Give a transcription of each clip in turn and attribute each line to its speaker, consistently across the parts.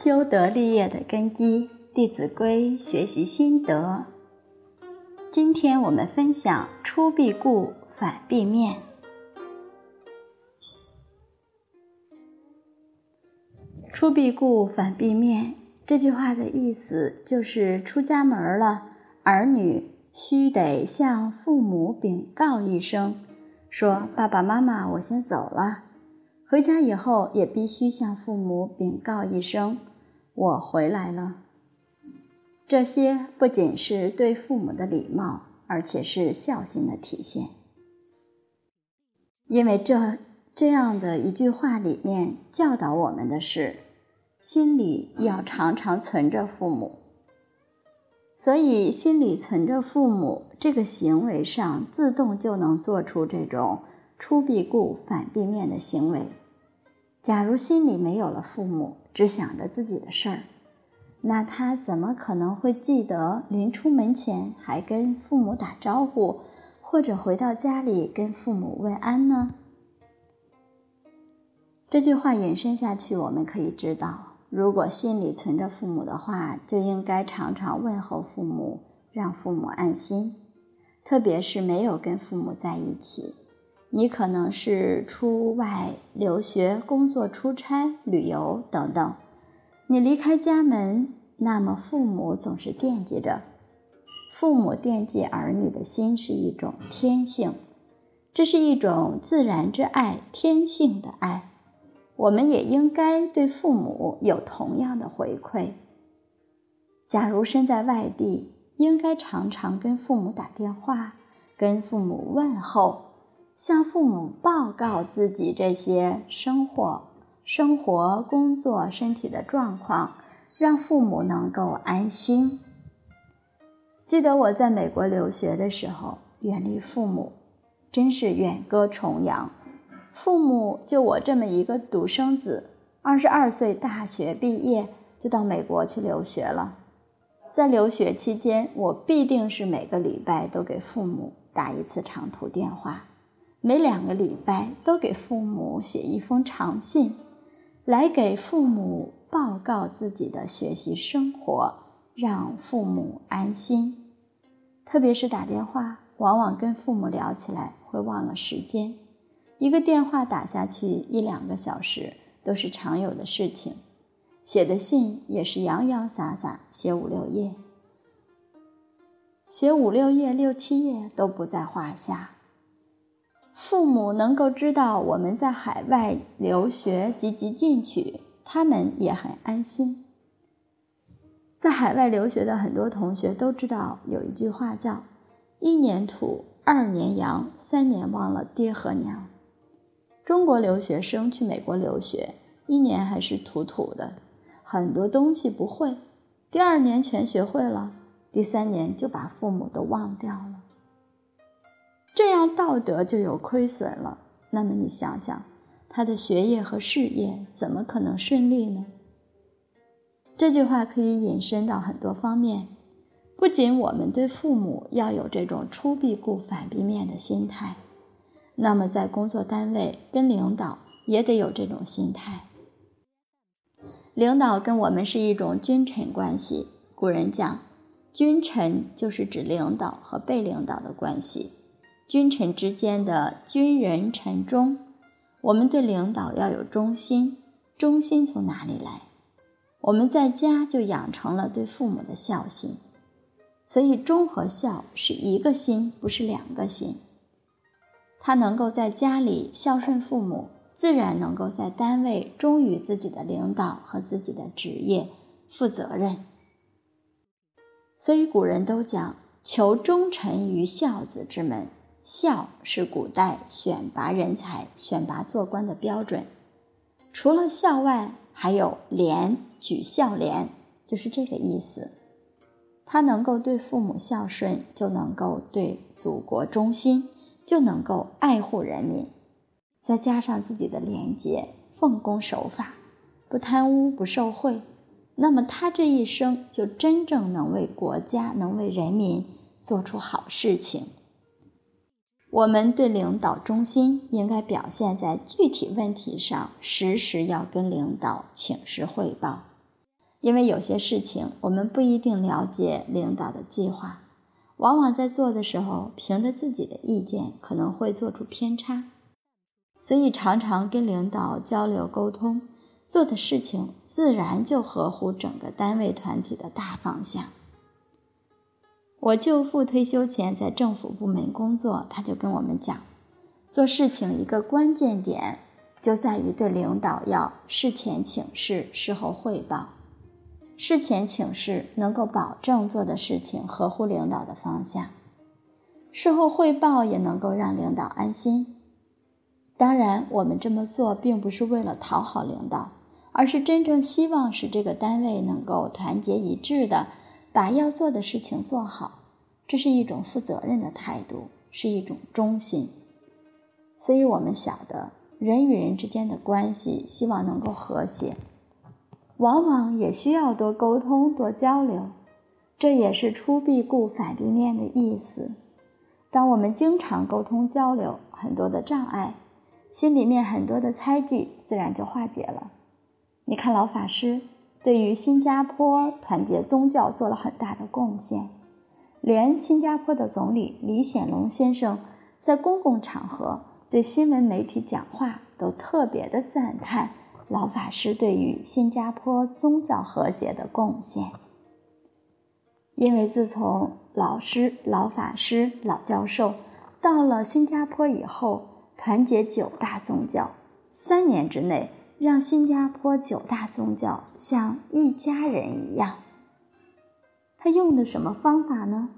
Speaker 1: 修德立业的根基，《弟子规》学习心得。今天我们分享“出必固，反必面”。出必固，反必面。这句话的意思就是：出家门了，儿女须得向父母禀告一声，说“爸爸妈妈，我先走了”。回家以后，也必须向父母禀告一声：“我回来了。”这些不仅是对父母的礼貌，而且是孝心的体现。因为这这样的一句话里面教导我们的是，心里要常常存着父母。所以，心里存着父母，这个行为上自动就能做出这种。出必固，反必面的行为。假如心里没有了父母，只想着自己的事儿，那他怎么可能会记得临出门前还跟父母打招呼，或者回到家里跟父母问安呢？这句话引申下去，我们可以知道，如果心里存着父母的话，就应该常常问候父母，让父母安心。特别是没有跟父母在一起。你可能是出外留学、工作、出差、旅游等等，你离开家门，那么父母总是惦记着。父母惦记儿女的心是一种天性，这是一种自然之爱，天性的爱。我们也应该对父母有同样的回馈。假如身在外地，应该常常跟父母打电话，跟父母问候。向父母报告自己这些生活、生活、工作、身体的状况，让父母能够安心。记得我在美国留学的时候，远离父母，真是远隔重洋。父母就我这么一个独生子，二十二岁大学毕业就到美国去留学了。在留学期间，我必定是每个礼拜都给父母打一次长途电话。每两个礼拜都给父母写一封长信，来给父母报告自己的学习生活，让父母安心。特别是打电话，往往跟父母聊起来会忘了时间，一个电话打下去一两个小时都是常有的事情。写的信也是洋洋洒洒写五六页，写五六页、六七页都不在话下。父母能够知道我们在海外留学积极进取，他们也很安心。在海外留学的很多同学都知道有一句话叫“一年土，二年洋，三年忘了爹和娘”。中国留学生去美国留学，一年还是土土的，很多东西不会；第二年全学会了，第三年就把父母都忘掉了。这样道德就有亏损了。那么你想想，他的学业和事业怎么可能顺利呢？这句话可以引申到很多方面。不仅我们对父母要有这种出必故反必面的心态，那么在工作单位跟领导也得有这种心态。领导跟我们是一种君臣关系。古人讲，君臣就是指领导和被领导的关系。君臣之间的君人臣忠，我们对领导要有忠心。忠心从哪里来？我们在家就养成了对父母的孝心。所以忠和孝是一个心，不是两个心。他能够在家里孝顺父母，自然能够在单位忠于自己的领导和自己的职业，负责任。所以古人都讲：求忠臣于孝子之门。孝是古代选拔人才、选拔做官的标准。除了孝外，还有廉，举孝廉，就是这个意思。他能够对父母孝顺，就能够对祖国忠心，就能够爱护人民。再加上自己的廉洁、奉公守法，不贪污、不受贿，那么他这一生就真正能为国家、能为人民做出好事情。我们对领导忠心，应该表现在具体问题上，时时要跟领导请示汇报，因为有些事情我们不一定了解领导的计划，往往在做的时候，凭着自己的意见可能会做出偏差，所以常常跟领导交流沟通，做的事情自然就合乎整个单位团体的大方向。我舅父退休前在政府部门工作，他就跟我们讲，做事情一个关键点就在于对领导要事前请示，事后汇报。事前请示能够保证做的事情合乎领导的方向，事后汇报也能够让领导安心。当然，我们这么做并不是为了讨好领导，而是真正希望使这个单位能够团结一致的把要做的事情做好。这是一种负责任的态度，是一种忠心。所以，我们晓得人与人之间的关系，希望能够和谐。往往也需要多沟通、多交流，这也是出必固、反必面的意思。当我们经常沟通交流，很多的障碍，心里面很多的猜忌，自然就化解了。你看老法师对于新加坡团结宗教做了很大的贡献，连新加坡的总理李显龙先生在公共场合对新闻媒体讲话，都特别的赞叹。老法师对于新加坡宗教和谐的贡献，因为自从老师、老法师、老教授到了新加坡以后，团结九大宗教，三年之内让新加坡九大宗教像一家人一样。他用的什么方法呢？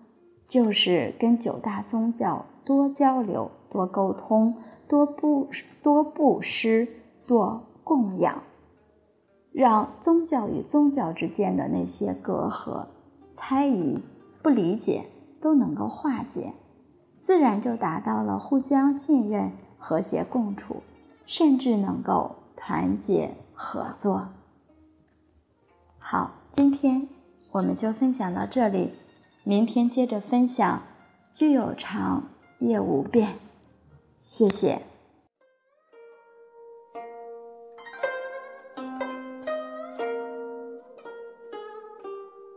Speaker 1: 就是跟九大宗教多交流、多沟通、多布、多布施、多。供养，让宗教与宗教之间的那些隔阂、猜疑、不理解都能够化解，自然就达到了互相信任、和谐共处，甚至能够团结合作。好，今天我们就分享到这里，明天接着分享“聚有常，业无变”。谢谢。